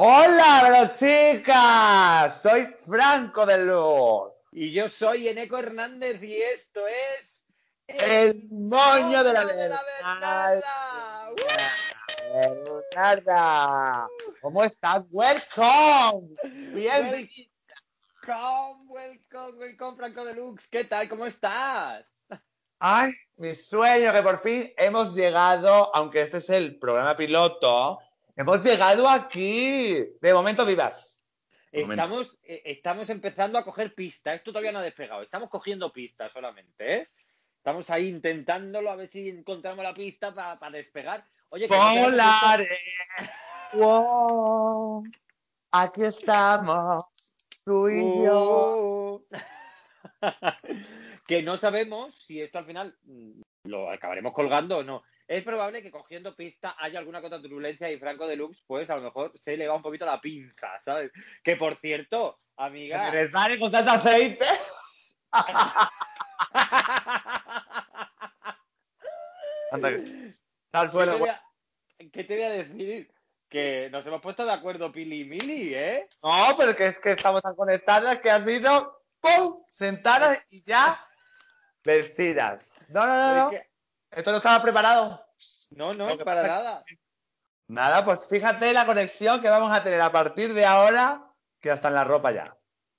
Hola, chicas. Soy Franco de Luz. Y yo soy Eneco Hernández y esto es. El moño de la de la Bernarda. Bernarda. ¿Cómo estás? Welcome. Bienvenido. Welcome, welcome, welcome, Franco Deluxe. ¿Qué tal? ¿Cómo estás? Ay, mi sueño que por fin hemos llegado, aunque este es el programa piloto, hemos llegado aquí. De momento vivas. Estamos, eh, estamos empezando a coger pistas. Esto todavía no ha despegado. Estamos cogiendo pistas solamente, ¿eh? Estamos ahí intentándolo a ver si encontramos la pista para despegar. Oye, que no Volaré. Wow. Aquí estamos, tú y yo. Que no sabemos si esto al final lo acabaremos colgando o no. Es probable que cogiendo pista haya alguna otra turbulencia y Franco Deluxe, pues a lo mejor se le va un poquito la pinza, ¿sabes? Que por cierto, amiga. ¿Quieres dar con tanto aceite? Anda, que- está al ¿Qué suelo. te, a, qué te voy a decir? Que nos hemos puesto de acuerdo Pili y Mili, ¿eh? No, pero que es que estamos tan conectadas que ha sido ¡pum! sentadas y ya vencidas. No, no, no, no. Es que- Esto no estaba preparado. No, no, para nada. que- Nada, pues fíjate la conexión que vamos a tener a partir de ahora, que hasta en la ropa ya.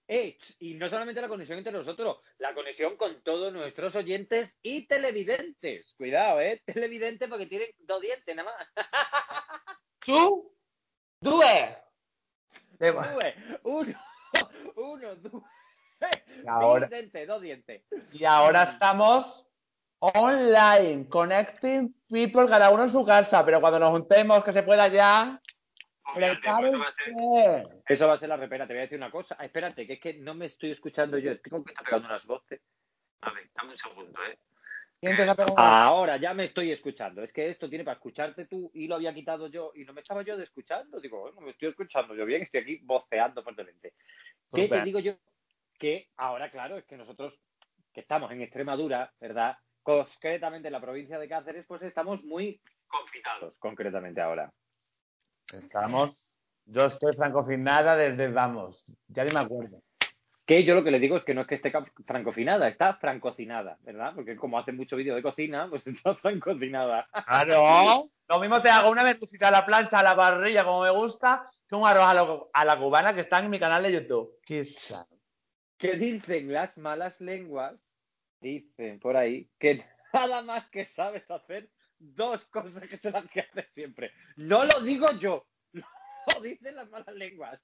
Eh, y no solamente la conexión entre nosotros, la conexión con todos nuestros oyentes y televidentes. Cuidado, ¿eh? Televidentes porque tienen dos dientes nada más. ¿Tú? ¡Due! Due, uno, uno. Y ahora- Dos dientes, dos dientes. Y ahora estamos online, connecting people, cada uno en su casa, pero cuando nos juntemos, que se pueda ya, prepárense. Eso va a ser la repera. Te voy a decir una cosa. Ah, espérate, que es que no me estoy escuchando yo. Tengo que estar pegando unas voces. A ver, dame un segundo, ¿eh? Ahora ya me estoy escuchando. Es que esto tiene para escucharte tú y lo había quitado yo y no me estaba yo de escuchando. Digo, bueno, me estoy escuchando yo bien, estoy aquí voceando fuertemente. ¿Qué te digo yo? Que ahora, claro, es que nosotros que estamos en Extremadura, ¿verdad? Concretamente en la provincia de Cáceres, pues estamos muy confinados, concretamente ahora. Estamos. Yo estoy francofinada desde, vamos, ya ni me acuerdo. Que yo lo que le digo es que no es que esté francofinada, está francocinada, ¿verdad? Porque como hace mucho vídeo de cocina, pues está francocinada. Claro. Lo mismo te hago una merlucita a la plancha, a la parrilla, como me gusta, que un arroz a, la cubana que está en mi canal de YouTube. Quizá. que dicen las malas lenguas, dicen por ahí, que nada más que sabes hacer dos cosas que son las que haces siempre. No lo digo yo, lo dicen las malas lenguas.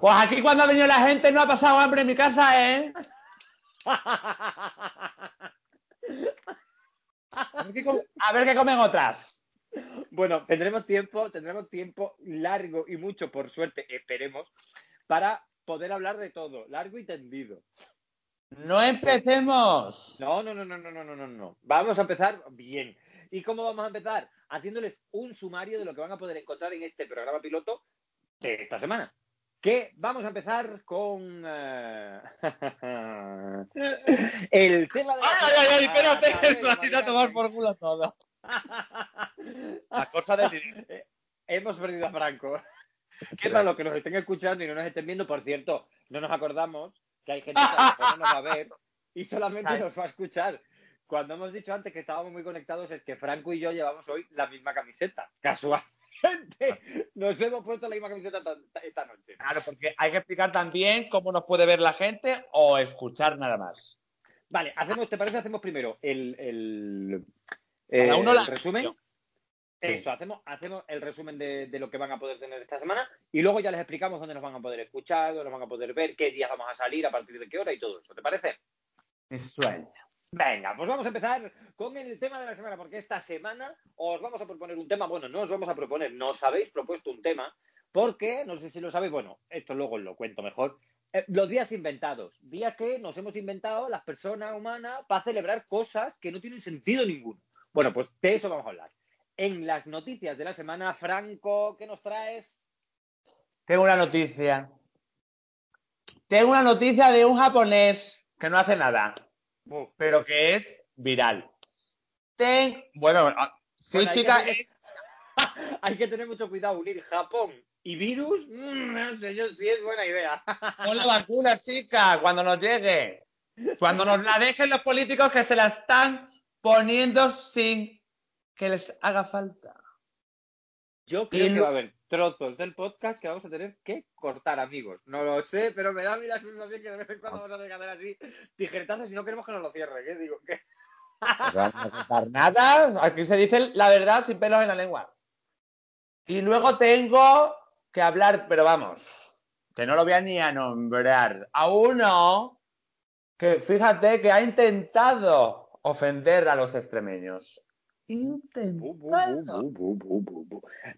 Pues aquí cuando ha venido la gente no ha pasado hambre en mi casa, ¿eh? A ver qué, com- a ver qué comen otras. bueno, tendremos tiempo, tendremos tiempo largo y mucho, por suerte, esperemos, para poder hablar de todo, largo y tendido. No empecemos. No, no, no, no, no, no, no, no. Vamos a empezar bien. ¿Y cómo vamos a empezar? Haciéndoles un sumario de lo que van a poder encontrar en este programa piloto de esta semana. Que vamos a empezar con uh... el tema de. ¡Ay, ay, ay! Espérate, que me a tomar por culo la cosa del eh, Hemos perdido a Franco. Qué malo que nos estén escuchando y no nos estén viendo. Por cierto, no nos acordamos que hay gente que a lo mejor no nos va a ver y solamente nos va a escuchar. Cuando hemos dicho antes que estábamos muy conectados es que Franco y yo llevamos hoy la misma camiseta. Casualmente nos hemos puesto la misma camiseta esta noche. Claro, porque hay que explicar también cómo nos puede ver la gente o escuchar nada más. Vale, hacemos, ¿te parece? Hacemos primero el, el, Cada el la- resumen. Eso, hacemos, hacemos el resumen de, de lo que van a poder tener esta semana y luego ya les explicamos dónde nos van a poder escuchar, dónde nos van a poder ver, qué días vamos a salir, a partir de qué hora y todo eso. ¿Te parece? Mi sueño. Venga, pues vamos a empezar con el tema de la semana, porque esta semana os vamos a proponer un tema. Bueno, no os vamos a proponer, nos habéis propuesto un tema, porque, no sé si lo sabéis, bueno, esto luego os lo cuento mejor. Eh, los días inventados, días que nos hemos inventado las personas humanas para celebrar cosas que no tienen sentido ninguno. Bueno, pues de eso vamos a hablar. En las noticias de la semana, Franco, ¿qué nos traes? Tengo una noticia. Tengo una noticia de un japonés que no hace nada, pero que es viral. Ten... Bueno, ah, sí, Bueno, hay que chica, es hay que tener mucho cuidado. Unir Japón y virus, mm, no sé yo si es buena idea. Pon la vacuna, chica, cuando nos llegue. Cuando nos la dejen los políticos que se la están poniendo sin que les haga falta. Yo creo que va a haber trozos del podcast que vamos a tener que cortar, amigos. No lo sé, pero me da a mí la sensación que de vez en cuando vamos a tener que hacer así tijeretazos y no queremos que nos lo cierre. ¿Qué digo? ¿Qué? No vamos a contar nada. Aquí se dice la verdad sin pelos en la lengua. Y luego tengo que hablar, pero vamos, que no lo voy a ni a nombrar, a uno que fíjate que ha intentado ofender a los extremeños. Intentado.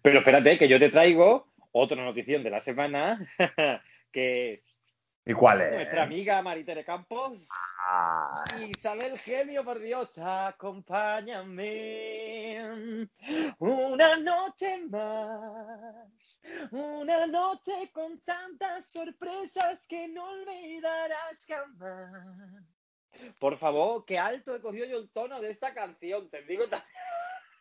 Pero espérate, que yo te traigo otra notición de la semana, que es ¿Y cuál es? nuestra amiga Maritere Campos. Isabel Genio, por Dios, acompáñame. Una noche más, una noche con tantas sorpresas que no olvidarás jamás. Por favor, qué alto he cogido yo el tono de esta canción, te digo también.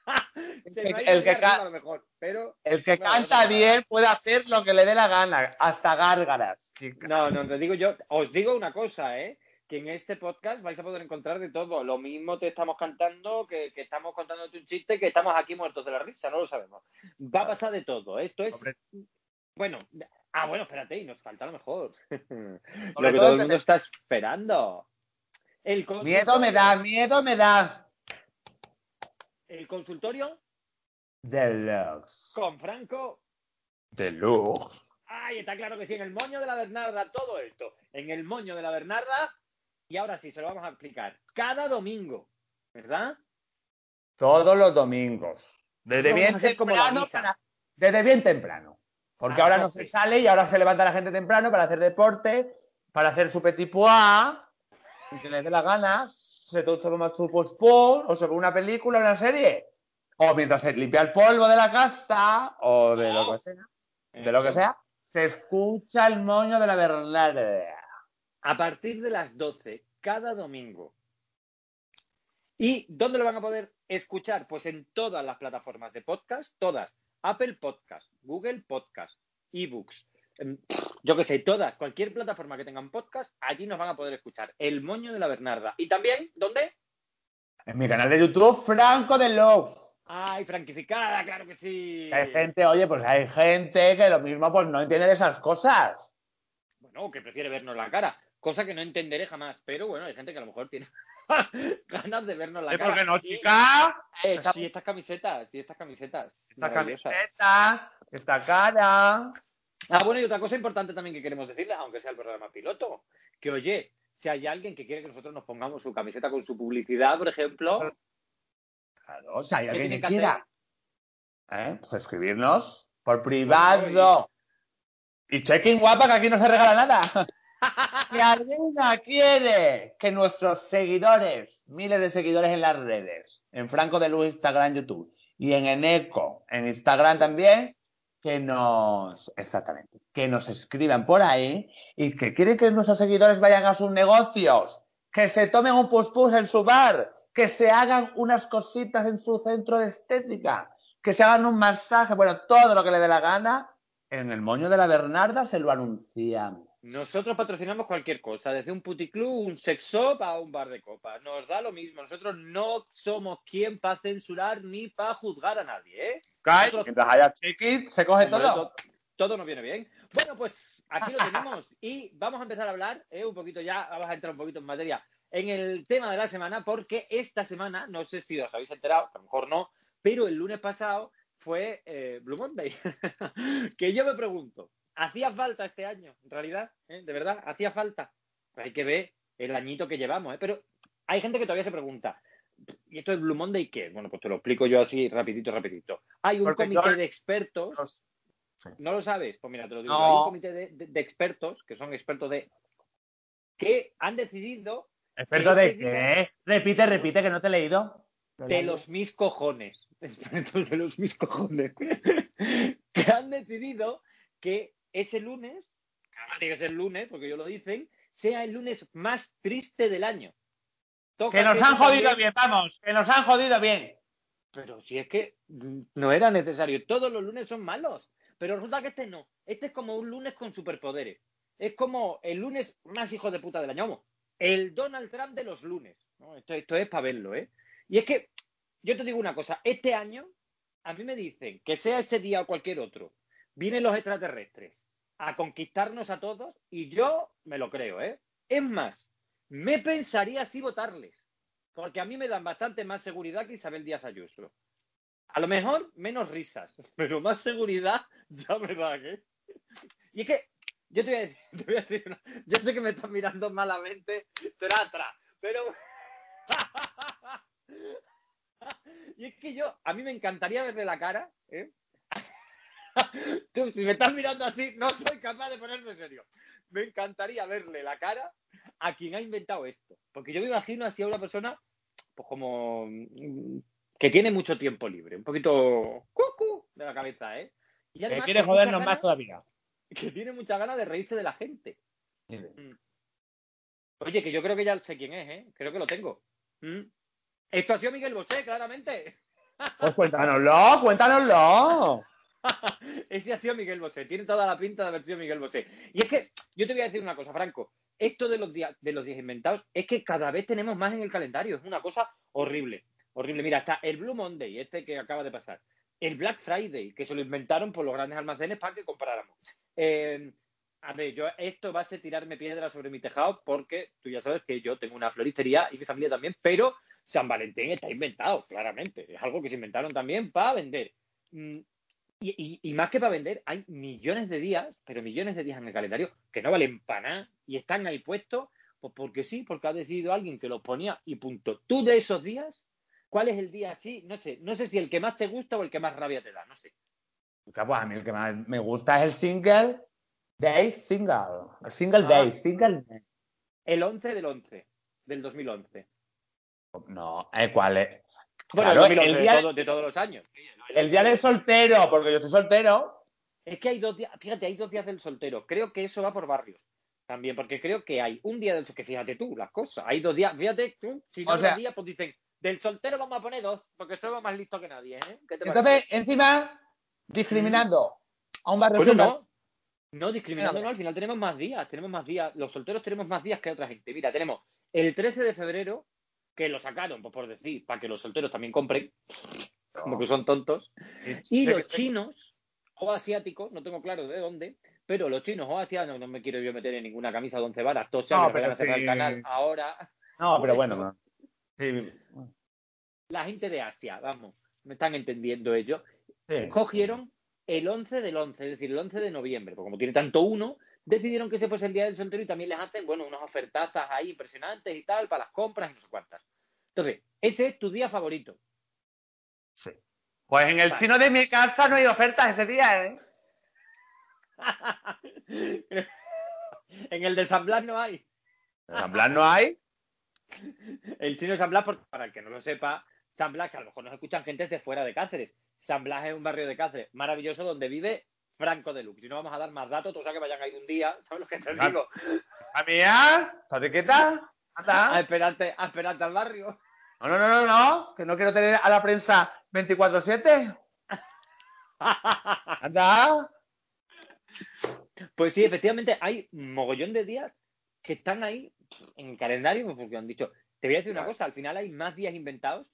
Se me ha ido El que muy arriba ca- a lo mejor, pero El que Bueno, canta no, bien puede hacer lo que le dé la gana, hasta gárgaras, chica. No, no, te digo yo, os digo una cosa, ¿eh? Que en este podcast vais a poder encontrar de todo. Lo mismo te estamos cantando, que, que estamos contándote un chiste, que estamos aquí muertos de la risa, no lo sabemos. Va a pasar de todo. Esto es. Hombre. Bueno, ah, bueno, espérate, y nos falta lo mejor. lo que todo todo el te- mundo está esperando. El Miedo me da, miedo me da. El consultorio Deluxe. con Franco. Deluxe. Ay, está claro que sí, en el moño de la Bernarda, todo esto. En el moño de la Bernarda. Y ahora sí, se lo vamos a explicar. Cada domingo, ¿verdad? Todos los domingos. Desde bien temprano. para- Desde bien temprano. Porque A ahora no se sale y ahora se levanta la gente temprano para hacer deporte, para hacer su petit pois, y que les dé las ganas, se to- toma su post o ve una película, una serie, o mientras se limpia el polvo de la casa, o de lo que sea, de lo que sea, se escucha el moño de la Bernarda. A partir de las 12, cada domingo. ¿Y dónde lo van a poder escuchar? Pues en todas las plataformas de podcast, todas. Apple Podcast, Google Podcast, eBooks, yo qué sé, todas, cualquier plataforma que tengan podcast, allí nos van a poder escuchar. El moño de la Bernarda. Y también, ¿dónde? En mi canal de YouTube, Franco de Love. ¡Ay, franquificada! ¡Claro que sí! Hay gente, oye, pues hay gente que lo mismo pues no entiende de esas cosas. Bueno, que prefiere vernos la cara, cosa que no entenderé jamás, pero bueno, hay gente que a lo mejor tiene ganas de vernos la ¿Eh, cara. ¿Por qué no, chica? Eh, sí, estas camisetas, sí, estas camisetas. Esta maravillosas. camiseta, esta cara. Ah, bueno, y otra cosa importante también que queremos decirle, aunque sea el programa piloto, que oye, si hay alguien que quiere que nosotros nos pongamos su camiseta con su publicidad, por ejemplo, Claro, o sea, hay ¿Qué alguien que que quiera. ¿Eh? Pues escribirnos por privado. Y check-in guapa, que aquí no se regala nada. Si alguna quiere que nuestros seguidores, miles de seguidores en las redes, en Franco de Luz, Instagram, YouTube, y en Eneco, en Instagram también, que nos, exactamente, que nos escriban por ahí y que quieren que nuestros seguidores vayan a sus negocios, que se tomen un puspus en su bar, que se hagan unas cositas en su centro de estética, que se hagan un masaje, bueno, todo lo que le dé la gana, en el moño de la Bernarda se lo anunciamos. Nosotros patrocinamos cualquier cosa, desde un puticlub, un sex shop a un bar de copas. Nos da lo mismo, nosotros no somos quien para censurar ni para juzgar a nadie, ¿eh? Kai, Nosotros- mientras haya check-in, se coge todo. to- todo nos viene bien. Bueno, pues aquí lo tenemos y vamos a empezar a hablar eh, un poquito ya, vamos a entrar un poquito en materia en el tema de la semana, porque esta semana, no sé si os habéis enterado, a lo mejor no, pero el lunes pasado fue eh, Blue Monday. que yo me pregunto, ¿hacía falta este año, en realidad? ¿Eh? ¿De verdad? ¿Hacía falta? Hay que ver el añito que llevamos, ¿eh? Pero hay gente que todavía se pregunta, ¿y esto es Blue Monday qué? Bueno, pues te lo explico yo así rapidito, rapidito. Hay un Porque comité yo- de expertos ¿No lo sabes? Pues mira, te lo digo. No. Hay un comité de, de- de expertos, que son expertos de... que han decidido ¿Experto Ese de qué? Repite, repite, que no te he leído. de los mis cojones. Expertos de los mis cojones. que han decidido que ese lunes, que además tiene que ser lunes, porque ellos lo dicen, sea el lunes más triste del año. Toca Que nos han jodido también- bien, vamos, que nos han jodido bien. pero si es que no era necesario, todos los lunes son malos, pero resulta que este no, este es como un lunes con superpoderes, es como el lunes más hijo de puta del año, el Donald Trump de los lunes, esto, esto es para verlo, ¿eh? Y es que, yo te digo una cosa, este año a mí me dicen que sea ese día o cualquier otro, vienen los extraterrestres a conquistarnos a todos y yo me lo creo, ¿eh? Es más, me pensaría si votarles, porque a mí me dan bastante más seguridad que Isabel Díaz Ayuso. A lo mejor menos risas, pero más seguridad ya me da, ¿eh? Y es que yo te voy a decir, voy a decir una, yo sé que me estás mirando malamente, tra, tra, pero y es que yo, a mí me encantaría verle la cara, ¿eh? Tú, si me estás mirando así, no soy capaz de ponerme serio. Me encantaría verle la cara a quien ha inventado esto. Porque yo me imagino así a una persona, pues como mm, que tiene mucho tiempo libre, un poquito cucu de la cabeza, ¿eh? Y además, que quiere jodernos más todavía. Que tiene mucha ganas de reírse de la gente. Mm. Oye, que yo creo que ya sé quién es, ¿eh? Creo que lo tengo. Mm. Esto ha sido Miguel Bosé, claramente. Pues cuéntanoslo, cuéntanoslo. Ese ha sido Miguel Bosé, tiene toda la pinta de haber sido Miguel Bosé. Y es que yo te voy a decir una cosa, Franco. Esto de los días de los días inventados es que cada vez tenemos más en el calendario. Es una cosa horrible, horrible. Mira, está el Blue Monday, este que acaba de pasar. El Black Friday, que se lo inventaron por los grandes almacenes para que compráramos. Eh, a ver, yo esto va a ser tirarme piedra sobre mi tejado porque tú ya sabes que yo tengo una floristería y mi familia también, pero San Valentín está inventado, claramente. Es algo que se inventaron también para vender. Mm, y, más que para vender, hay millones de días, pero millones de días en el calendario que no valen para nada y están ahí puestos, pues porque sí, porque ha decidido alguien que los ponía y punto. Tú de esos días, ¿cuál es el día así? No sé, no sé si el que más te gusta o el que más rabia te da, no sé. Pues a mí el que más me gusta es el single day single. El single ah. day, single day. El 11 del 11, del 2011. No, ¿eh? ¿cuál es? Bueno, el día de, todos los años. El día del soltero, porque yo estoy soltero. Es que hay dos días, fíjate, hay dos días del soltero. Creo que eso va por barrios también, porque creo que hay un día del soltero, que fíjate tú, las cosas. Hay dos días, fíjate tú, si no dos días, pues dicen, del soltero vamos a poner dos, porque somos más listos que nadie, ¿eh? Entonces, encima, discriminando a un barrio. Bueno, no, no, discriminando no, al final tenemos más días, tenemos más días. Los solteros tenemos más días que otra gente. Mira, tenemos el 13 de febrero, que lo sacaron, pues por decir, para que los solteros también compren, como que son tontos. Y los chinos o asiáticos, no tengo claro de dónde, pero los chinos o asiáticos, no me quiero yo meter en ninguna camisa de once varas, todos no, van a cerrar el canal ahora. No, pero bueno, La gente de Asia, vamos, me están entendiendo ellos, cogieron el 11 del 11, es decir, el 11 de noviembre, porque como tiene tanto uno, decidieron que ese fuese el día del soltero y también les hacen, bueno, unas ofertazas ahí impresionantes y tal para las compras y no sé cuántas. Entonces, ese es tu día favorito. Sí. Pues en el chino de mi casa no hay ofertas ese día, ¿eh? en el de San Blas no hay. ¿En San Blas no hay? El chino de San Blas, para el que no lo sepa, San Blas, que a lo mejor nos escuchan gente de fuera de Cáceres. San Blas es un barrio de Cáceres maravilloso donde vive Franco de Lux. Si no vamos a dar más datos, tú sabes que vayan ahí un día, ¿sabes lo que te digo? A mía, ¿estás quieta? Anda. A esperarte, a esperarte al barrio. No, no, no, no, no, que no quiero tener a la prensa 24-7. Anda. Pues sí, efectivamente, hay un mogollón de días que están ahí en el calendario, porque han dicho, te voy a decir una cosa, al final hay más días inventados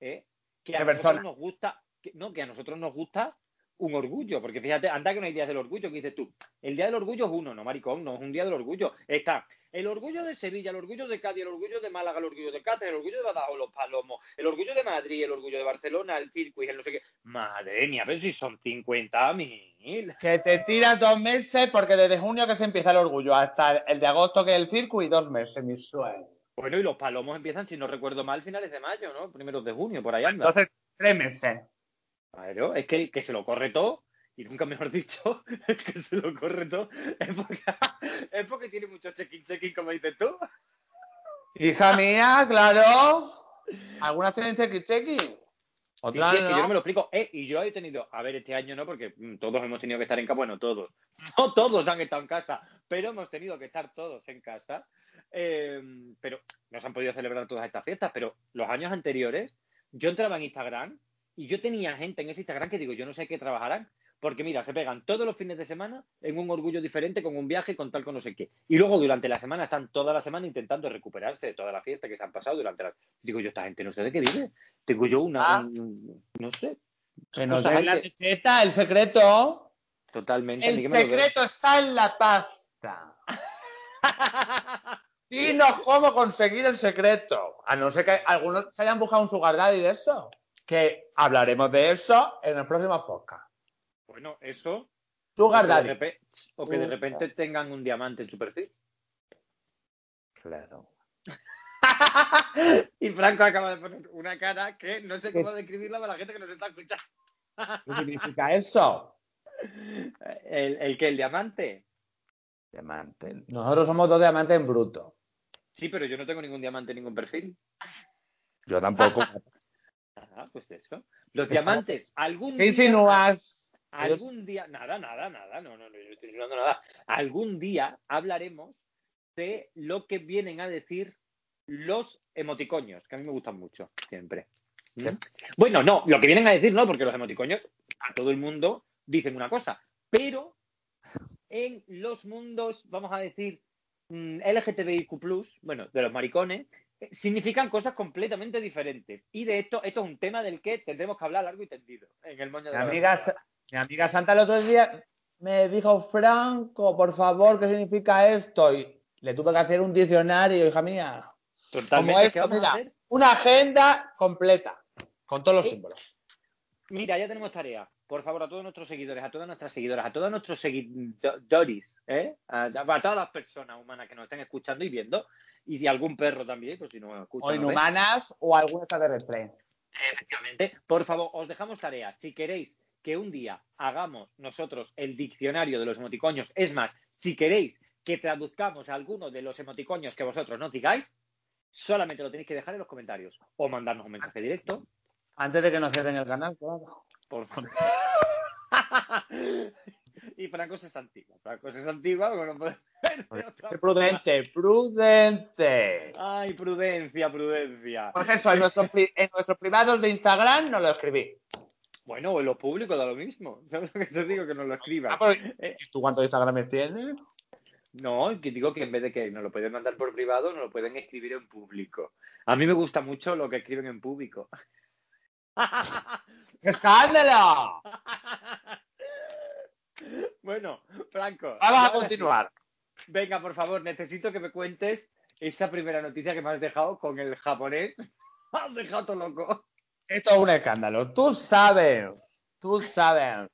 ¿eh? que a nosotros nos gusta, no, que a nosotros nos gusta un orgullo, porque fíjate, anda que no hay días del orgullo, que dices tú, el día del orgullo es uno, no maricón, no es un día del orgullo, está el orgullo de Sevilla, el orgullo de Cádiz, el orgullo de Málaga, el orgullo de Cáceres, el orgullo de Badajoz, los Palomos, el orgullo de Madrid, el orgullo de Barcelona, el circuit, el no sé qué, madre mía, a ver si son 50.000. Que te tiras dos meses, porque desde junio que se empieza el orgullo, hasta el de agosto que es el circuit, dos meses, mi sueño. Bueno, y los Palomos empiezan, si no recuerdo mal, finales de mayo, ¿no? Primeros de junio, por ahí anda. Entonces, tres meses. Claro, es que, que se lo corre todo y nunca mejor dicho, es que se lo corre todo, es porque, es porque tiene mucho check-in, check-in, como dices tú. Hija mía, claro. Algunas tienen check-in, check-in. Otras sí, es que yo no me lo explico. Eh, y yo he tenido, a ver, este año no, porque mm, todos hemos tenido que estar en casa, bueno, todos. No todos han estado en casa, pero hemos tenido que estar todos en casa. Eh, pero no se han podido celebrar todas estas fiestas, pero los años anteriores, yo entraba en Instagram Y yo tenía gente en ese Instagram que digo, yo no sé qué trabajarán. Porque mira, se pegan todos los fines de semana en un orgullo diferente, con un viaje, con tal, con no sé qué. Y luego durante la semana están toda la semana intentando recuperarse de toda la fiesta que se han pasado durante la... Digo yo, esta gente no sé de qué vive. Tengo yo una... Ah. un- no sé. Que nos den la receta, el secreto. Totalmente. El secreto está en la pasta. Dinos cómo conseguir el secreto. A no ser que algunos se hayan buscado un sugar daddy de eso. Que hablaremos de eso en el próximo podcast. bueno, eso. O Sugar que, de daddy. repe- o que de repente tengan un diamante en su perfil. Claro. y Franco acaba de poner una cara que no sé cómo describirla para la gente que nos está escuchando. ¿Qué significa eso? ¿El, el que ¿El diamante? Diamante. Nosotros somos dos diamantes en bruto. Sí, pero yo no tengo ningún diamante en ningún perfil. Yo tampoco. Ah, pues eso. Los diamantes, algún ¿Qué día... insinúas? Algún día, nada, nada, nada, no, no, no, yo no estoy insinuando nada. Algún día hablaremos de lo que vienen a decir los emoticoños, que a mí me gustan mucho, siempre. ¿Mm? Bueno, no, lo que vienen a decir no, porque los emoticoños a todo el mundo dicen una cosa, pero en los mundos, vamos a decir, mm, LGTBIQ+, bueno, de los maricones, significan cosas completamente diferentes. Y de esto, esto es un tema del que tendremos que hablar largo y tendido en el moño de Mi la amiga, mi amiga Santa el otro día me dijo, Franco, por favor, ¿qué significa esto? Y le tuve que hacer un diccionario, hija mía. Totalmente. Como ¿qué esto, mira, una agenda completa, con todos los Eh, símbolos. Mira, ya tenemos tarea. Por favor, a todos nuestros seguidores, a todas nuestras seguidoras, a todos nuestros seguidores, ¿eh? a, a todas las personas humanas que nos estén escuchando y viendo, y de algún perro también, pues si no escuchan. O no inhumanas o algún extraterrestre. Efectivamente. Por favor, os dejamos tarea. Si queréis que un día hagamos nosotros el diccionario de los emoticoños, es más, si queréis que traduzcamos alguno de los emoticoños que vosotros nos digáis, solamente lo tenéis que dejar en los comentarios o mandarnos un mensaje directo. Antes de que nos cierren el canal, claro. Por favor. y Franco se santigua. Franco se santigua porque no puede ser Qué prudente, prudente. Ay, prudencia, prudencia. Pues eso, en nuestros, en nuestros privados de Instagram nos lo escribí. Bueno, o en lo público da lo mismo. ¿Sabes lo que te digo? Que nos lo escriban. Ah, pero, Eh, ¿y ¿Tú cuántos Instagrames tienes? No, que digo que en vez de que nos lo pueden mandar por privado, nos lo pueden escribir en público. A mí me gusta mucho lo que escriben en público. ¡Qué escándalo! Bueno, Franco. Vamos a sí. continuar. Venga, por favor, necesito que me cuentes esa primera noticia que me has dejado con el japonés. has dejado todo loco. Esto es un escándalo. Tú sabes, tú sabes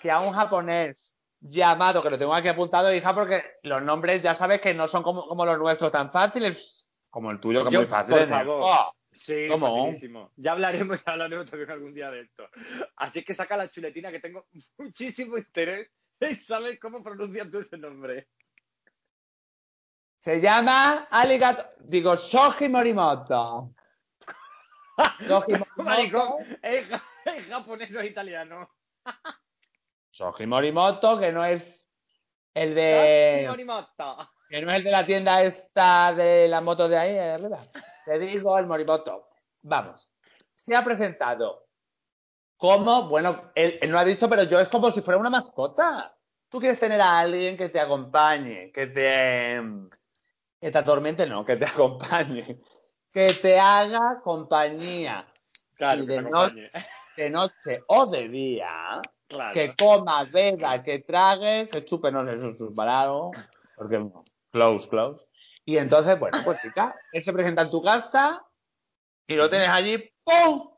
que a un japonés llamado, que lo tengo aquí apuntado, hija, porque los nombres ya sabes que no son como, como los nuestros tan fáciles como el tuyo, que es muy fácil. por ¿eh? favor. Oh, Sí, ¿Cómo? Ya hablaremos, ya hablaremos también algún día de esto. Así que saca la chuletina que tengo muchísimo interés en saber cómo pronuncias tú ese nombre. Se llama Aligato, digo, Shoji Morimoto. Shoji Morimoto, es, ja- es japonés o italiano. Shoji Morimoto, que no es el Shoji de Morimoto. que no es el de la tienda esta de la moto de ahí, arriba. Te digo el Morimoto. Vamos. Se ha presentado como, bueno, él, él no ha dicho, pero yo es como si fuera una mascota. Tú quieres tener a alguien que te acompañe, que te, que te atormente, no, que te acompañe, que te haga compañía Claro, Y que de te no- acompañe. de noche o de día, Claro. que coma, beba, que trague, que chupe, no sé, eso es algo, porque close, close. Y entonces, bueno, pues chica, él se presenta en tu casa y lo tienes allí, ¡pum!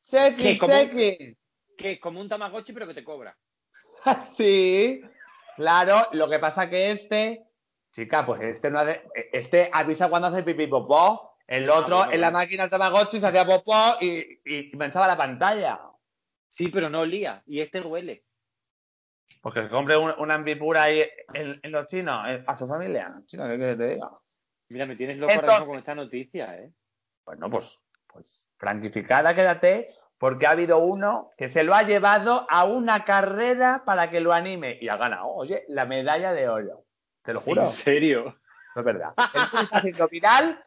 Chequi, ¿Qué, como un- chequi. Que es como un Tamagotchi, pero que te cobra. Sí, claro, lo que pasa que este, chica, pues este no hace, este avisa cuando hace pipí popó, el otro bueno, en la máquina del Tamagotchi se hacía popó y, y manchaba la pantalla. Sí, pero no olía. Y este huele. Porque compre un- una ambipura ahí en, en los chinos, en- a su familia. Chino, ¿qué quieres que te diga? Mira, me tienes loco ahora mismo Entonces- con esta noticia, ¿eh? Bueno, pues, pues franquificada quédate, porque ha habido uno que se lo ha llevado a una carrera para que lo anime y ha ganado, oye, la medalla de oro. Te lo juro, ¿En serio? es verdad. El tío está haciendo viral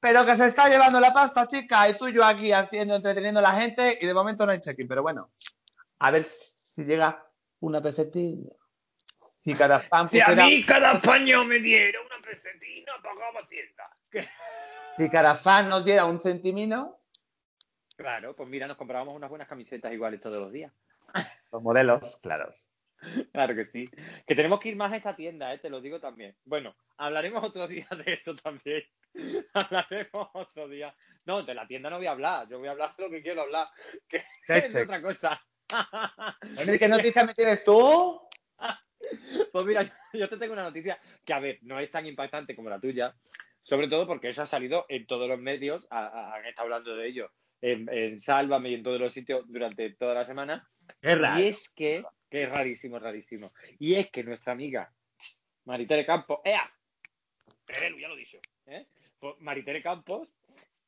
Pero que se está llevando la pasta, chica, y tú y yo aquí haciendo, entreteniendo a la gente, y de momento no hay check-in. Pero bueno, a ver si llega una pesetilla. Si cada fan Si a mí cada paño me diera una pesetina, pagaba hacienda. Si cada fan nos diera un centimino. Claro, pues mira, nos comprábamos unas buenas camisetas iguales todos los días. Los modelos, claros. Claro que sí. Que tenemos que ir más a esta tienda, ¿eh? te lo digo también. Bueno, hablaremos otro día de eso también. hablaremos otro día. No, de la tienda no voy a hablar. Yo voy a hablar de lo que quiero hablar. Que es otra cosa. ¿Qué noticia me tienes tú? Pues mira, yo te tengo una noticia que, a ver, no es tan impactante como la tuya, sobre todo porque eso ha salido en todos los medios, han estado hablando de ello en, en Sálvame y en todos los sitios durante toda la semana. Y es que, que es rarísimo, rarísimo. Y es que nuestra amiga Maritere Campos, ¡ea! ya lo he dicho. ¿eh? Pues Maritere Campos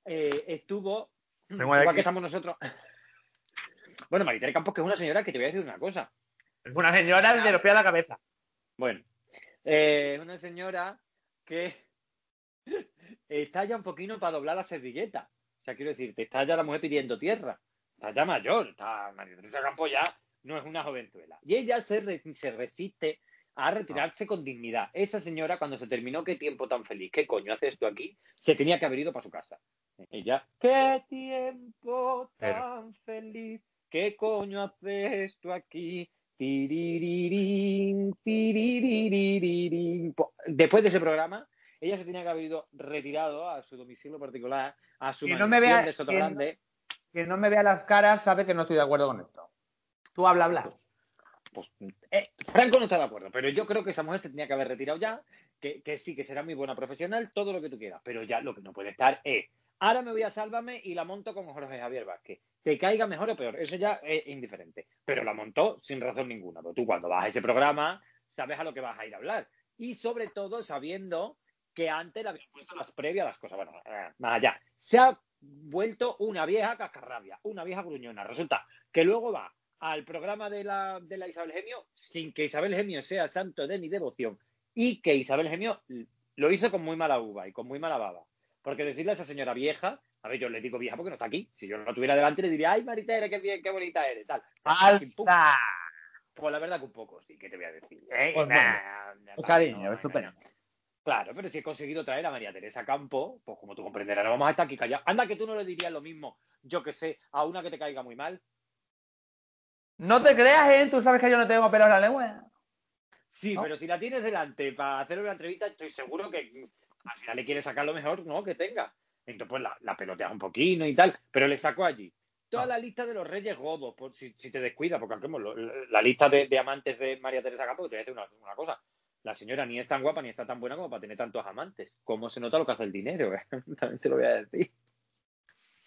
eh, estuvo, igual que estamos nosotros. Bueno, Maritere Campos, que es una señora que te voy a decir una cosa. Es una señora de los pies a la cabeza. Bueno, eh, es una señora que está ya un poquito para doblar la servilleta. O sea, quiero decir, te está ya la mujer pidiendo tierra. Está ya mayor. Está María Teresa Campos ya no es una jovenzuela. Y ella se, se resiste a retirarse con dignidad. Esa señora, cuando se terminó, qué tiempo tan feliz, qué coño hace esto aquí, se tenía que haber ido para su casa. Ella, qué tiempo tan feliz, qué coño hace esto aquí. Después de ese programa, ella se tenía que haber ido retirado a su domicilio particular, a su no me vea, de Soto Grande. Que no me vea las caras sabe que no estoy de acuerdo con esto. Tú habla, habla. Pues, eh, Franco no está de acuerdo, pero yo creo que esa mujer se tenía que haber retirado ya, que, que, sí, que será muy buena profesional, todo lo que tú quieras, pero ya lo que no puede estar es, ahora me voy a Sálvame y la monto con Jorge Javier Vázquez. Te caiga mejor o peor, eso ya es indiferente, pero la montó sin razón ninguna, pero tú cuando vas a ese programa sabes a lo que vas a ir a hablar y sobre todo sabiendo que antes le habían puesto las previas las cosas. Bueno, eh, más allá. Se ha vuelto una vieja cascarrabia, una vieja gruñona. Resulta que luego va al programa de la, de la Isabel Gemio sin que Isabel Gemio sea santo de mi devoción y que Isabel Gemio lo hizo con muy mala uva y con muy mala baba. Porque decirle a esa señora vieja, a ver, yo le digo vieja porque no está aquí. Si yo no la tuviera delante, le diría, ay, Maritere, qué bien, qué bonita eres, tal. ¡Falsa! Pues la verdad que un poco, sí, ¿qué te voy a decir? ¿Eh? Pues cariño, estupendo. Claro, pero si he conseguido traer a María Teresa Campo, pues como tú comprenderás, no vamos a estar aquí callados. Anda que tú no le dirías lo mismo, yo que sé, a una que te caiga muy mal. No te creas, ¿eh? Tú sabes que yo no tengo pelo en la lengua. Sí, pero si la tienes delante para hacer una entrevista, estoy seguro que al final le quieres sacar lo mejor, ¿no? Que tenga. Entonces, pues la, peloteas un poquito y tal, pero le saco allí. Toda la lista de los reyes godos, por si, te descuidas, porque la lista de, amantes de María Teresa Campo, te voy a decir una cosa la señora ni es tan guapa ni está tan buena como para tener tantos amantes. ¿Cómo se nota lo que hace el dinero? También te lo voy a decir.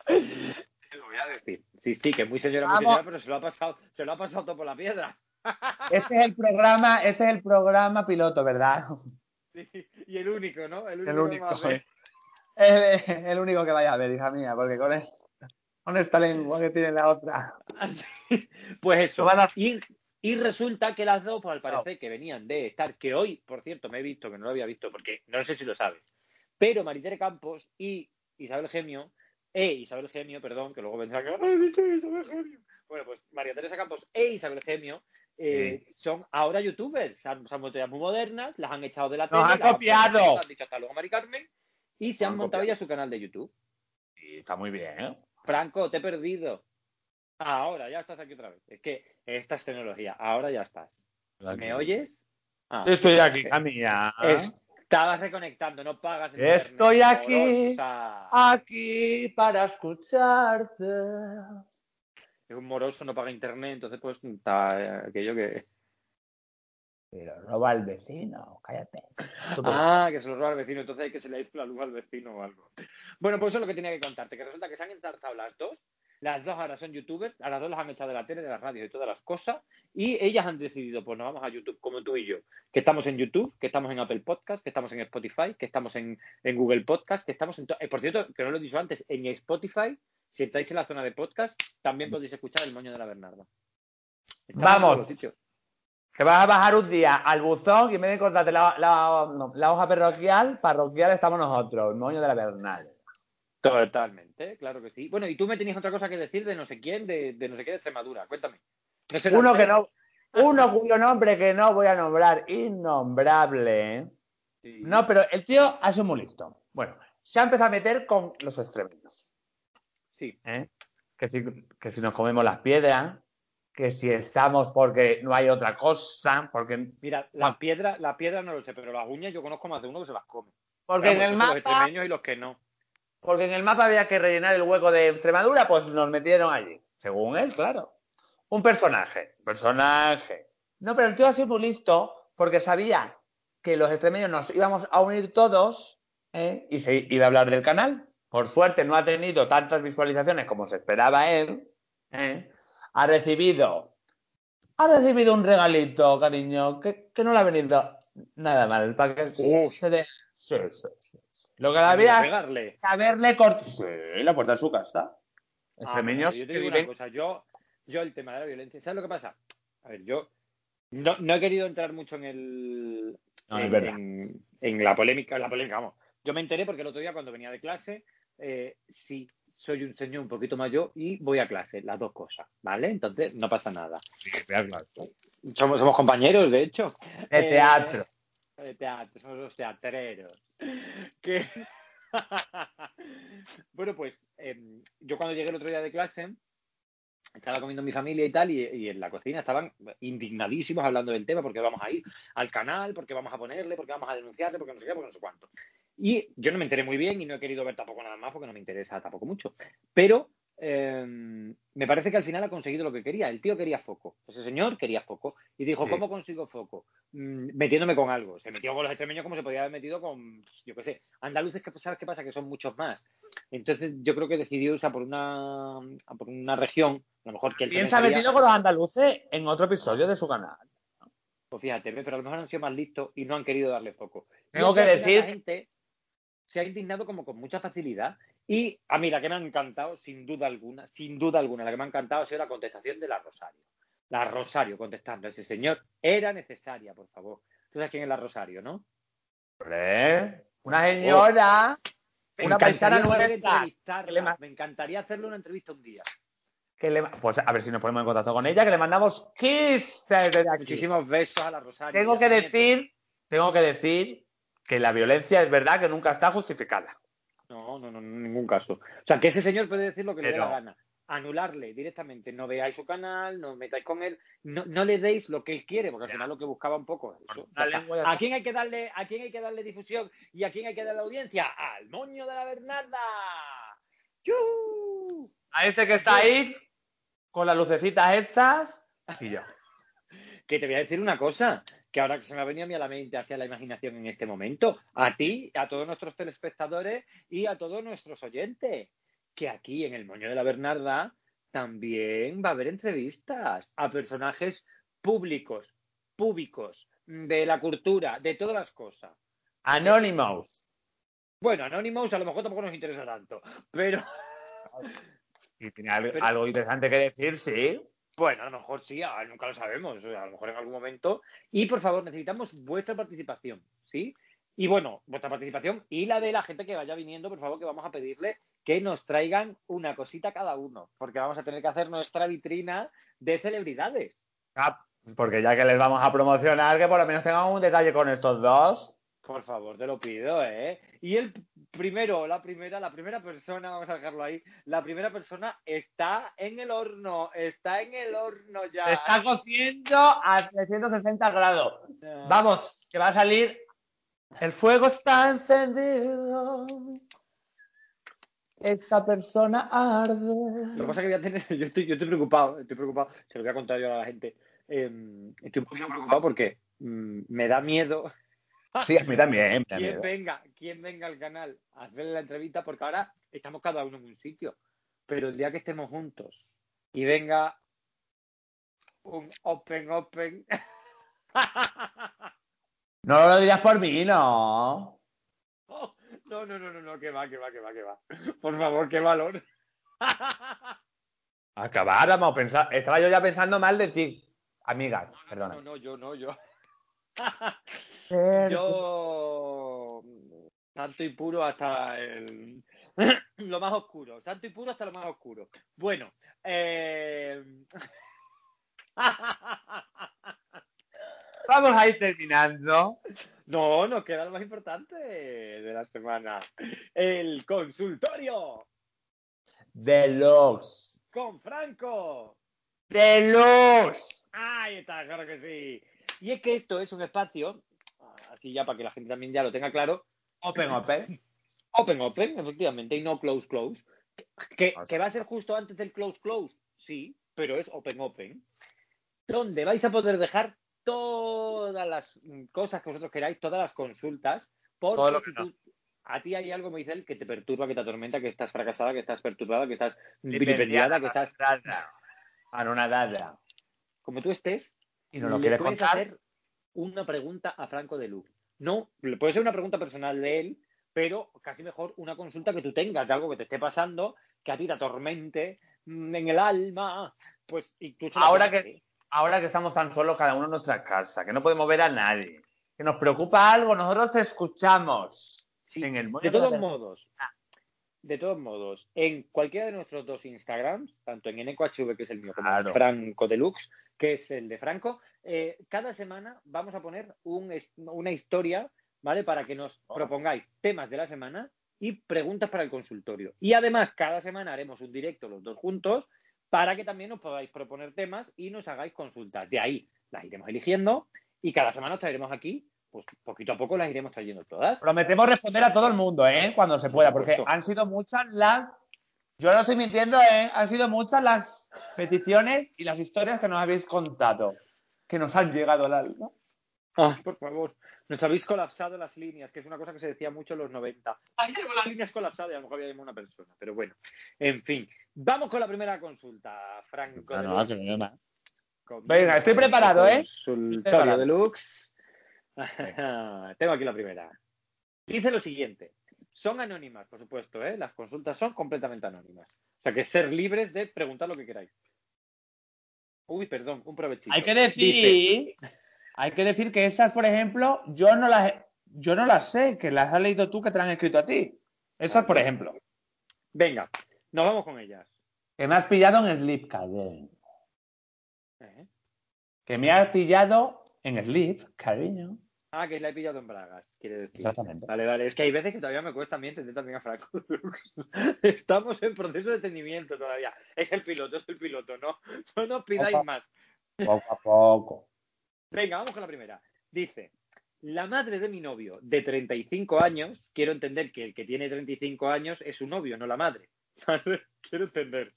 te lo voy a decir. Sí, sí, que es muy señora, muy señora, pero se lo ha pasado, se lo ha pasado todo por la piedra. Este es el programa, este es el programa piloto, ¿verdad? Sí, y el único, ¿no? El único. Es el único que vaya a ver, hija mía, porque con, con esta lengua que tiene la otra. Pues eso. Y, y resulta que las dos, pues al parecer, que venían de estar, que hoy, por cierto, me he visto, que no lo había visto, porque no sé si lo sabes, pero Maritere Campos y Isabel Gemio, e Isabel Gemio, perdón, que luego vendrá que Isabel Gemio. Bueno, pues María Teresa Campos e Isabel Gemio eh, son ahora youtubers, se han, montado ya muy modernas, las han echado de la tele. han copiado! Han, dicho hasta luego, Mari Carmen, y se han, montado ya su canal de YouTube. Y está muy bien, ¿eh? Franco, te he perdido. Ahora, ya estás aquí otra vez. Es que esta es tecnología. Ahora ya estás. ¿Me oyes? Ah, Estoy aquí, mía. Estabas reconectando, no pagas. Estoy aquí, aquí para escucharte. Es un moroso, no paga internet, entonces pues está aquello que... Pero roba al vecino, cállate. Ah, que se lo roba al vecino, entonces hay que se le ha la luz al vecino o algo. Bueno, pues eso es lo que tenía que contarte, que resulta que se han entarzado las dos las dos ahora son youtubers, a las dos las han echado de la tele, de las radios y todas las cosas, y ellas han decidido, pues nos vamos a YouTube, como tú y yo, que estamos en YouTube, que estamos en Apple Podcast, que estamos en Spotify, que estamos en, Google Podcast, que estamos en... Eh, por cierto, que no lo he dicho antes, en Spotify, si estáis en la zona de podcast, también podéis escuchar El Moño de la Bernarda. vamos. Que vas a bajar un día al buzón y en vez de encontrarte la, la, hoja parroquial, parroquial estamos nosotros, el moño de la Bernarda. Totalmente, claro que sí. Bueno, y tú me tenías otra cosa que decir de no sé quién, de, de no sé qué de Extremadura. Cuéntame. No sé uno que no, uno cuyo nombre que no voy a nombrar, innombrable. ¿eh? No, pero el tío ha sido muy listo. Bueno, se ha empezado a meter con los extremeños. Sí. ¿Eh? Que, si, que si nos comemos las piedras, que si estamos porque no hay otra cosa, porque... Mira, la piedra, la piedra no lo sé, pero las uñas yo conozco más de uno que se las come. Porque en el mapa... Los extremeños y los que no. Porque en el mapa había que rellenar el hueco de Extremadura, pues nos metieron allí. Según él, claro. Un personaje. Personaje. No, pero el tío ha sido muy listo porque sabía que los extremeños nos íbamos a unir todos ¿eh? y se iba a hablar del canal. Por suerte no ha tenido tantas visualizaciones como se esperaba él. ¿eh? Ha recibido ha recibido un regalito, cariño, que, no le ha venido nada mal. Para que se dé. Sí, sí, sí. Lo que había que haberle cortado. Sí, la puerta de su casa. Ah, yo te digo una cosa, yo, yo el tema de la violencia, ¿sabes lo que pasa? A ver, yo no, no he querido entrar mucho en el. en, la polémica, la polémica, vamos. Yo me enteré porque el otro día cuando venía de clase, eh, sí, soy un señor un poquito mayor y voy a clase, las dos cosas, ¿vale? Entonces no pasa nada. Sí. Somos, somos compañeros, de hecho. De teatro. Eh, de teatro, somos los teatreros. que... bueno, pues em, yo cuando llegué el otro día de clase, estaba comiendo mi familia y tal, y, en la cocina estaban indignadísimos hablando del tema, porque vamos a ir al canal, porque vamos a ponerle, porque vamos a denunciarle, porque no sé qué, porque no sé cuánto. Y yo no me enteré muy bien y no he querido ver tampoco nada más porque no me interesa tampoco mucho. Pero Em, me parece que al final ha conseguido lo que quería. El tío quería foco. Ese señor quería foco. Y dijo, ¿cómo consigo foco? Mm, metiéndome con algo. Se metió con los extremeños como se podía haber metido con, yo qué sé, andaluces que sabes qué pasa, que son muchos más. Entonces yo creo que decidió usar por una, por una región, a lo mejor que él ¿Quién se ha metido con los andaluces en otro episodio de su canal? Pues fíjate, pero a lo mejor han sido más listos y no han querido darle foco. Tengo que decir... La gente se ha indignado como con mucha facilidad y a mí la que me ha encantado, sin duda alguna, sin duda alguna, la que me ha encantado ha sido la contestación de la Rosario. La Rosario contestando a ese señor. Era necesaria, por favor. Tú sabes quién es la Rosario, ¿no? Una señora, una paisana nuestra. Me encantaría hacerle una entrevista un día. pues a ver si nos ponemos en contacto con ella, que le mandamos kisses desde aquí. Muchísimos besos a la Rosario. Tengo que decir, tengo que decir que la violencia es verdad que nunca está justificada. No, no, no, en ningún caso. O sea, que ese señor puede decir lo que le dé la gana. Anularle directamente, no veáis su canal, no metáis con él, no, no le deis lo que él quiere, porque al final lo que buscaba un poco eso. ¿A quién hay que darle, a quién hay que darle difusión y a quién hay que darle audiencia? Al moño de la Bernarda. A ese que está ahí, con las lucecitas estas, y yo. que te voy a decir una cosa, que ahora que se me ha venido a mí a la mente, hacia la imaginación en este momento, a ti, a todos nuestros telespectadores y a todos nuestros oyentes, que aquí en el Moño de la Bernarda también va a haber entrevistas a personajes públicos, públicos, de la cultura, de todas las cosas. Anonymous. Bueno, Anonymous a lo mejor tampoco nos interesa tanto, pero... Si tiene algo interesante que decir, sí. Bueno, a lo mejor sí, nunca lo sabemos, a lo mejor en algún momento. Y por favor, necesitamos vuestra participación, ¿sí? Y bueno, vuestra participación y la de la gente que vaya viniendo, por favor, que vamos a pedirle que nos traigan una cosita cada uno, porque vamos a tener que hacer nuestra vitrina de celebridades. Ah, porque ya que les vamos a promocionar, que por lo menos tengan un detalle con estos dos. Por favor, te lo pido, ¿eh? Y el primero, la primera, la primera persona, vamos a dejarlo ahí, la primera persona está en el horno, está en el horno ya. Está cociendo a 360 grados. Vamos, que va a salir. El fuego está encendido. Esa persona arde. Lo que pasa es que voy a tener, yo estoy, yo estoy preocupado, estoy preocupado, se lo voy a contar yo a la gente. Em, estoy un poquito preocupado porque mm, me da miedo Sí, a mí también. ¿Quién venga, ¿Quién venga al canal a hacerle la entrevista? Porque ahora estamos cada uno en un sitio. Pero el día que estemos juntos y venga un Open Open. no lo dirías por mí, no. no, no, no, no, no, que va, que va, que va, que va. Por favor, qué valor. Acabáramos, pensar, estaba yo ya pensando mal decir, amigas, perdona. No, no, yo no, yo. Yo tanto y puro hasta el Lo más oscuro, santo y puro hasta lo más oscuro. Bueno, eh... Vamos a ir terminando. No, nos queda lo más importante de la semana. El consultorio. Deluxe. Con Franco. Deluxe. Ahí está, claro que sí. Y es que esto es un espacio, así ya para que la gente también ya lo tenga claro. Open, open. Open, open, efectivamente, y no close, close. Que, que va a ser justo antes del close, close, sí, pero es open, open. Donde vais a poder dejar todas las cosas que vosotros queráis, todas las consultas, porque si tú- a ti hay algo, Moisés, que te perturba, que te atormenta, que estás fracasada, que estás perturbada, que estás vilipendiada, que estás Dada. Anonadada. como tú estés, Y no lo quieres contar. hacer una pregunta a Franco de Luz. No, puede ser una pregunta personal de él, pero casi mejor una consulta que tú tengas de algo que te esté pasando, que a ti te atormente mm, en el alma, pues y tú Ahora que-. Ahora que estamos tan solos cada uno en nuestra casa, que no podemos ver a nadie, que nos preocupa algo, nosotros te escuchamos. Sí, En el modo de todos modos, de todos modos, en cualquiera de nuestros dos Instagrams, tanto en NQHV, que es el mío, como Claro. en Franco Deluxe, que es el de Franco, eh, cada semana vamos a poner un una historia, ¿vale? Para que nos Oh. propongáis temas de la semana y preguntas para el consultorio. Y además, cada semana haremos un directo los dos juntos para que también nos podáis proponer temas y nos hagáis consultas. De ahí las iremos eligiendo y cada semana os traeremos aquí, pues poquito a poco las iremos trayendo todas. Prometemos responder a todo el mundo, ¿eh? Cuando se pueda, porque han sido muchas las. Yo no estoy mintiendo, ¿eh? Han sido muchas las peticiones y las historias que nos habéis contado, que nos han llegado al alma. Ah, por favor, nos habéis colapsado las líneas, que es una cosa que se decía mucho en los 90. Ahí tenemos las líneas colapsadas y a lo mejor había una persona, pero bueno. En fin, vamos con la primera consulta, Franco. No, no, no. Venga, estoy preparado, ¿eh? Consultorio preparado. Deluxe. Tengo aquí la primera. Dice lo siguiente. Son anónimas, por supuesto, ¿eh? Las consultas son completamente anónimas. O sea que ser libres de preguntar lo que queráis. Uy, perdón, un provechito. Hay que Dice- decir, hay que decir que estas, por ejemplo, yo no las, yo no las sé, que las has leído tú que te las han escrito a ti. Esas, por ejemplo, Venga, nos vamos con ellas. que me has pillado en Sleep, cariño. ¿Eh? Que me has pillado en Sleep, cariño. Ah, que la he pillado en bragas, quiere decir. Exactamente. Vale, vale. Es que hay veces que todavía me cuesta a mí entender también a Franco. Estamos en proceso de entendimiento todavía. Es el piloto, es el piloto, ¿no? No nos pidáis más. Poco a poco. Venga, vamos con la primera. Dice, la madre de mi novio de 35 años, quiero entender que el que tiene 35 años es su novio, no la madre. Quiero entender.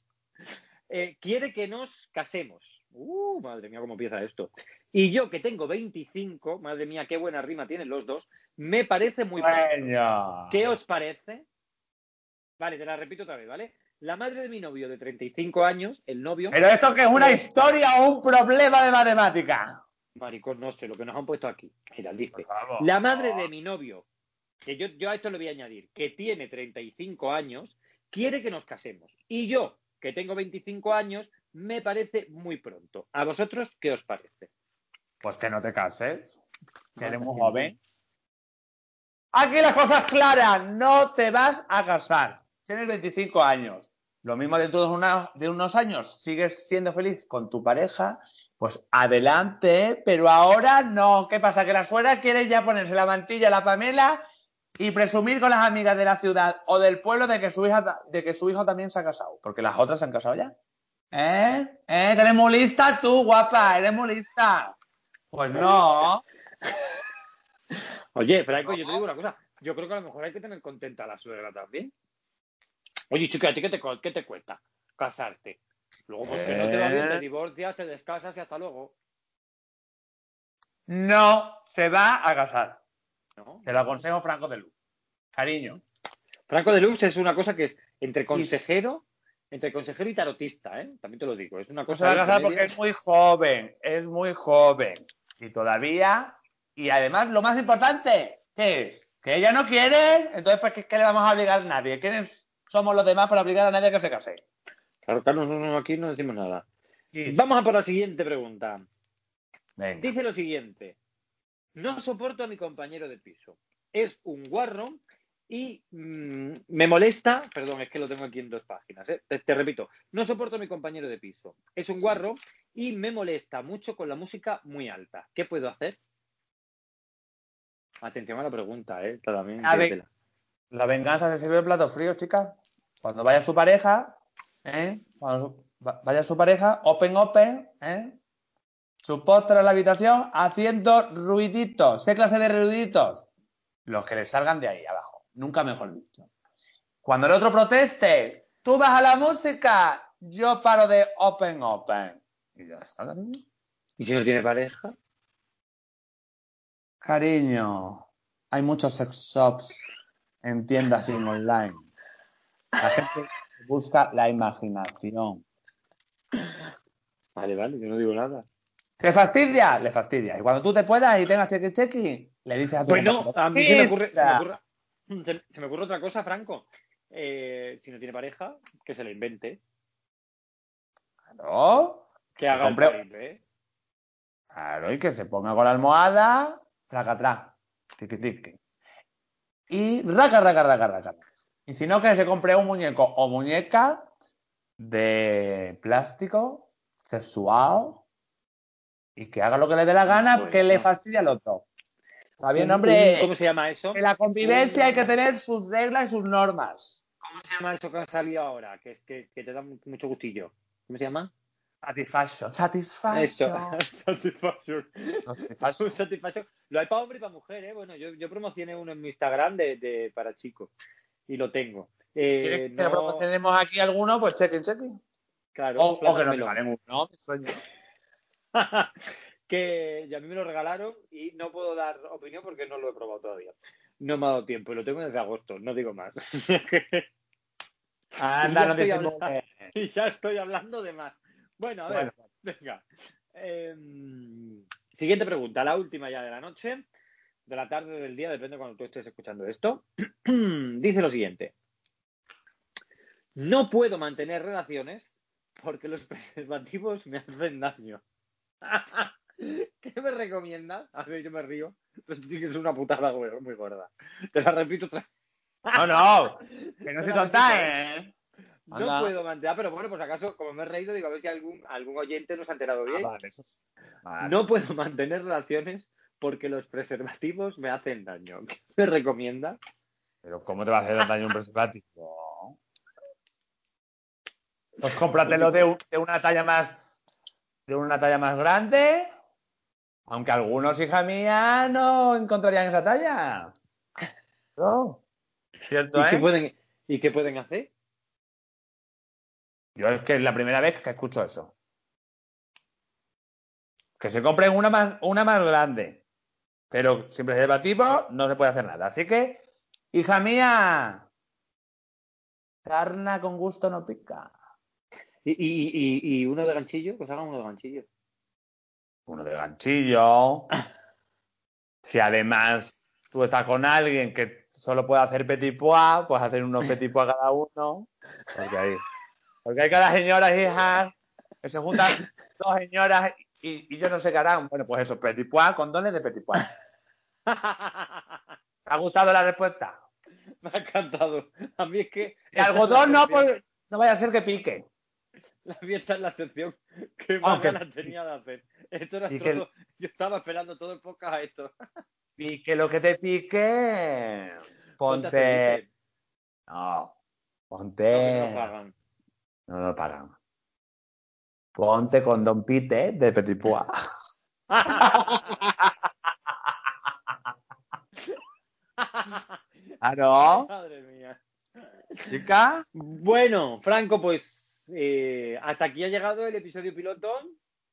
Eh, quiere que nos casemos. Uh, madre mía, cómo empieza esto. Y yo que tengo 25, madre mía, qué buena rima tienen los dos, me parece muy. Bueno. ¿Qué os parece? Vale, te la repito otra vez, ¿vale? La madre de mi novio de 35 años, el novio, Pero esto que es una historia o un problema de matemática. maricón, no sé lo que nos han puesto aquí. Mira, dice, la madre de mi novio, que yo, yo a esto le voy a añadir, que tiene 35 años, quiere que nos casemos. Y yo, que tengo 25 años, me parece muy pronto. ¿A vosotros qué os parece? Pues que no te cases. Que eres muy joven. Aquí las cosas claras. No te vas a casar. Tienes 25 años. Lo mismo dentro de, una- de unos años. Sigues siendo feliz con tu pareja. Pues adelante. Pero ahora no. ¿Qué pasa? Que la suegra quiere ya ponerse la mantilla a la Pamela y presumir con las amigas de la ciudad o del pueblo de que su hija de que su hijo también se ha casado. Porque las otras se han casado ya. ¿Eh? ¿Eh? Eres muy lista tú, guapa. Eres muy lista. Pues no. Oye, Franco, yo te digo una cosa. Yo creo que a lo mejor hay que tener contenta a la suegra también. Oye, chica, ¿a ti qué te, qué te cuesta casarte? Luego, pues que no te va bien, te Eh. divorcias, te descasas y hasta luego. No se va a casar. ¿No? Te lo aconsejo Franco de Luz. Cariño. Franco de Lux es una cosa que es entre consejero, entre consejero y tarotista, ¿eh? También te lo digo. Es una cosa. entre porque es muy joven. Es muy joven. Y todavía. Y además, lo más importante, ¿qué es? Que ella no quiere. Entonces, ¿para qué, qué le vamos a obligar a nadie? ¿Quiénes somos los demás para obligar a nadie a que se case? Claro, claro, no, no, aquí no decimos nada. Sí. Vamos a por la siguiente pregunta. Venga. Dice lo siguiente. No soporto a mi compañero de piso. Es un guarro y mm, me molesta, perdón, es que lo tengo aquí en dos páginas, ¿eh? te, te repito, no soporto a mi compañero de piso. Es un guarro y me molesta mucho con la música muy alta. ¿Qué puedo hacer? Atención a la pregunta, ¿eh? También, A ver. La venganza se sirve en plato frío, chica. Cuando vaya su pareja, ¿eh? Cuando va- vaya su pareja, open, open, ¿eh? Su postre en la habitación haciendo ruiditos. ¿Qué clase de ruiditos? Los que le salgan de ahí abajo. Nunca mejor dicho. Cuando el otro proteste, tú vas a la música, yo paro de open, open. Y ya está, cariño. ¿Y si no tiene pareja? Cariño, hay muchos sex shops en tiendas y en online. La gente busca la imaginación. Vale, vale, yo no digo nada. ¿Te fastidia? Le fastidia. Y cuando tú te puedas y tengas chequi chequi, le dices a tu Bueno, a mí se me ocurre, se me ocurre, se- se me ocurre otra cosa, Franco. Eh, si no tiene pareja, que se la invente. Claro, Que haga el compre- paripé. claro, y que se ponga con la almohada, traca, atrás, tiqui, tiqui. Y raca, raca, raca, raca. Y si no, que se compre un muñeco o muñeca de plástico sexual y que haga lo que le dé la gana, Bueno. que le fastidie al otro. Está bien, hombre. ¿Cómo se llama eso? En la convivencia hay que tener sus reglas y sus normas. ¿Cómo se llama eso que ha salido ahora? Que es que, que te da mu- mucho gustillo. ¿Cómo se llama? Satisfaction. Satisfaction. Satisfaction. No, satisfaction. Lo hay para hombre y para mujer, ¿eh? Bueno, yo, yo promocioné uno en mi Instagram de, de- para chicos. Y lo tengo. Eh, ¿Quieres que no- promocionemos aquí alguno? Pues chequen, chequen. claro, O, o que nos regalen uno, sueño. que ya a mí me lo regalaron y no puedo dar opinión porque no lo he probado todavía. No me ha dado tiempo y lo tengo desde agosto, no digo más. Anda, no disimules. hablando. y ya estoy hablando de más. Bueno, a ver, venga. Em, siguiente pregunta, la última ya de la noche, de la tarde, del día, depende de cuando tú estés escuchando esto. Dice lo siguiente. No puedo mantener relaciones porque los preservativos me hacen daño. ¿Qué me recomiendas? A ver, yo me río. Pero sí que es una putada muy gorda. Te la repito otra vez. no, no. Que no soy tonta, ¿eh? No Anda. puedo mantener, pero bueno, si acaso, como me he reído, digo a ver si algún, algún oyente nos ha enterado Ah, bien. vale, eso sí. Vale. No puedo mantener relaciones porque los preservativos me hacen daño. ¿Qué me recomienda? Pero ¿cómo te va a hacer daño un preservativo? Pues cómpratelo de, un- de una talla más de una talla más grande. Aunque algunos, hija mía, no encontrarían esa talla. No. ¿Cierto, ¿Y qué eh? pueden, ¿Y qué pueden hacer? Yo es que es la primera vez que escucho eso. Que se compren una más, una más grande. Pero sin preservativo no se puede hacer nada. Así que, hija mía, carna con gusto no pica. ¿Y, y, y, y uno de ganchillo? Pues hagan uno de ganchillo. Uno de ganchillo. Si además tú estás con alguien que solo puede hacer petit pois, pues hacer unos petit pois cada uno. Porque hay, porque hay cada señora, hijas, que se juntan dos señoras y, y yo no sé qué harán. Bueno, pues eso, petit pois, condones de petit pois. ¿Te ha gustado la respuesta? me ha encantado. A mí es que... De algodón no, pues, no vaya a ser que pique. La fiesta es la sección que más Aunque- ganas tenía de hacer. Esto era que- todo... Yo estaba esperando todo el podcast a esto. Pique lo que te pique. Ponte. No. No, Ponte. no pagan. No lo pagan. Ponte con Don Pite de Petit Pois. ¿Ah, no? Madre mía. ¿Chica? Bueno, Franco, pues eh, hasta aquí ha llegado el episodio pilotón.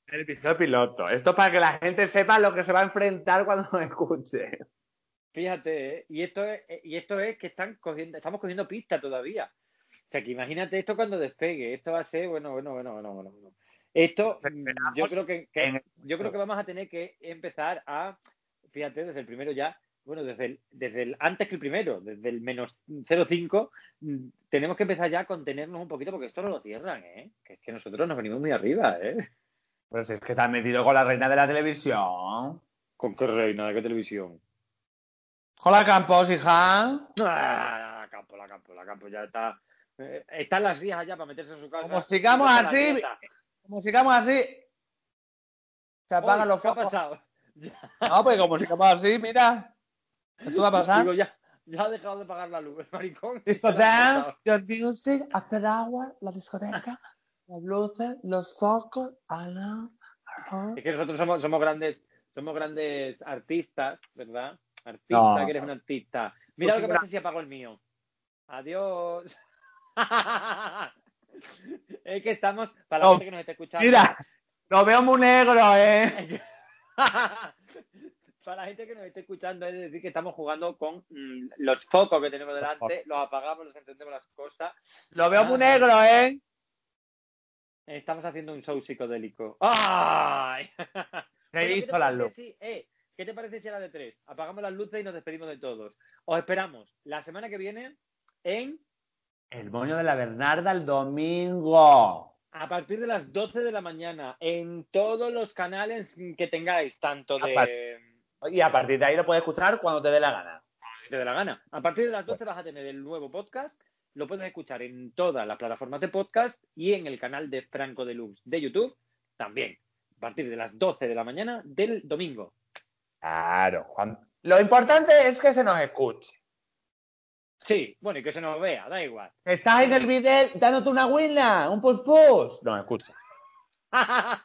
El episodio piloto. Esto para que la gente sepa lo que se va a enfrentar cuando me escuche. Fíjate, ¿eh? y esto es, y esto es que están cogiendo, estamos cogiendo pista todavía. O sea, que imagínate esto cuando despegue. Esto va a ser, bueno, bueno, bueno, bueno, bueno. bueno. Esto, mm, yo creo que, yo creo que vamos a tener que empezar a, fíjate, desde el primero ya, bueno, desde el, desde el antes que el primero, desde el menos 0,5, mm, tenemos que empezar ya a contenernos un poquito porque esto no lo cierran, ¿eh? Que es que nosotros nos venimos muy arriba, ¿eh? Pues es que te has metido con la reina de la televisión. ¿Con qué reina? ¿De qué televisión? Hola, Campos, hija. Ah, la campo, la campo, la campo, ya está. eh, están las días allá para meterse en su casa. Como sigamos la así, como sigamos así, se apagan Uy, los ¿Qué ha focos. pasado? No, pues como sigamos así, mira. ¿Esto va a pasar? Digo, ya, ya ha dejado de pagar la luz, el maricón. Discoteca, the music, after hour, la discoteca, las luces, los focos, Ana. Es que nosotros somos, somos grandes, somos grandes artistas, ¿verdad? Artista, No. que eres un artista. Mira Pues lo que pasa si apago el mío. Adiós. es que estamos, para la No, gente que nos esté escuchando. Mira, lo veo muy negro, ¿eh? para la gente que nos esté escuchando, es decir, que estamos jugando con mm, los focos que tenemos delante, los apagamos, los encendemos las cosas. Lo veo muy Ah. negro, ¿eh? Estamos haciendo un show psicodélico. ¡Ay! Se Bueno, ¿qué hizo la luz. si- eh, ¿Qué te parece si a la de tres? Apagamos las luces y nos despedimos de todos. Os esperamos la semana que viene en El moño de la Bernarda el domingo. a partir de las 12 de la mañana en todos los canales que tengáis, tanto de. Y a partir de ahí lo puedes escuchar cuando te dé la gana. te dé la gana. A partir de las 12 vas a tener el nuevo podcast. Lo puedes escuchar en todas las plataformas de podcast y en el canal de Franco Deluxe de YouTube también. A partir de las 12 de la mañana del domingo. Claro. Juan. Lo importante es que se nos escuche. Sí, bueno, y que se nos vea, da igual. Estás en el vídeo dándote una wina, un pus pus. No, escucha.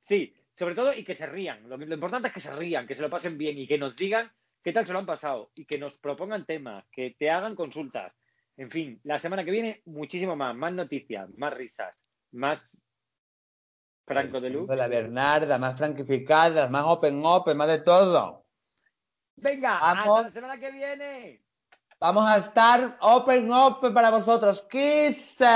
sí, sobre todo y que se rían. Lo, lo importante es que se rían, que se lo pasen bien y que nos digan qué tal se lo han pasado y que nos propongan temas, que te hagan consultas. En fin, la semana que viene muchísimo más, más noticias, más risas, más Franco de Luz. De la Bernarda, más franquificada, más open open, más de todo. Venga, Vamos. hasta la semana que viene. Vamos a estar open open para vosotros. Kisses.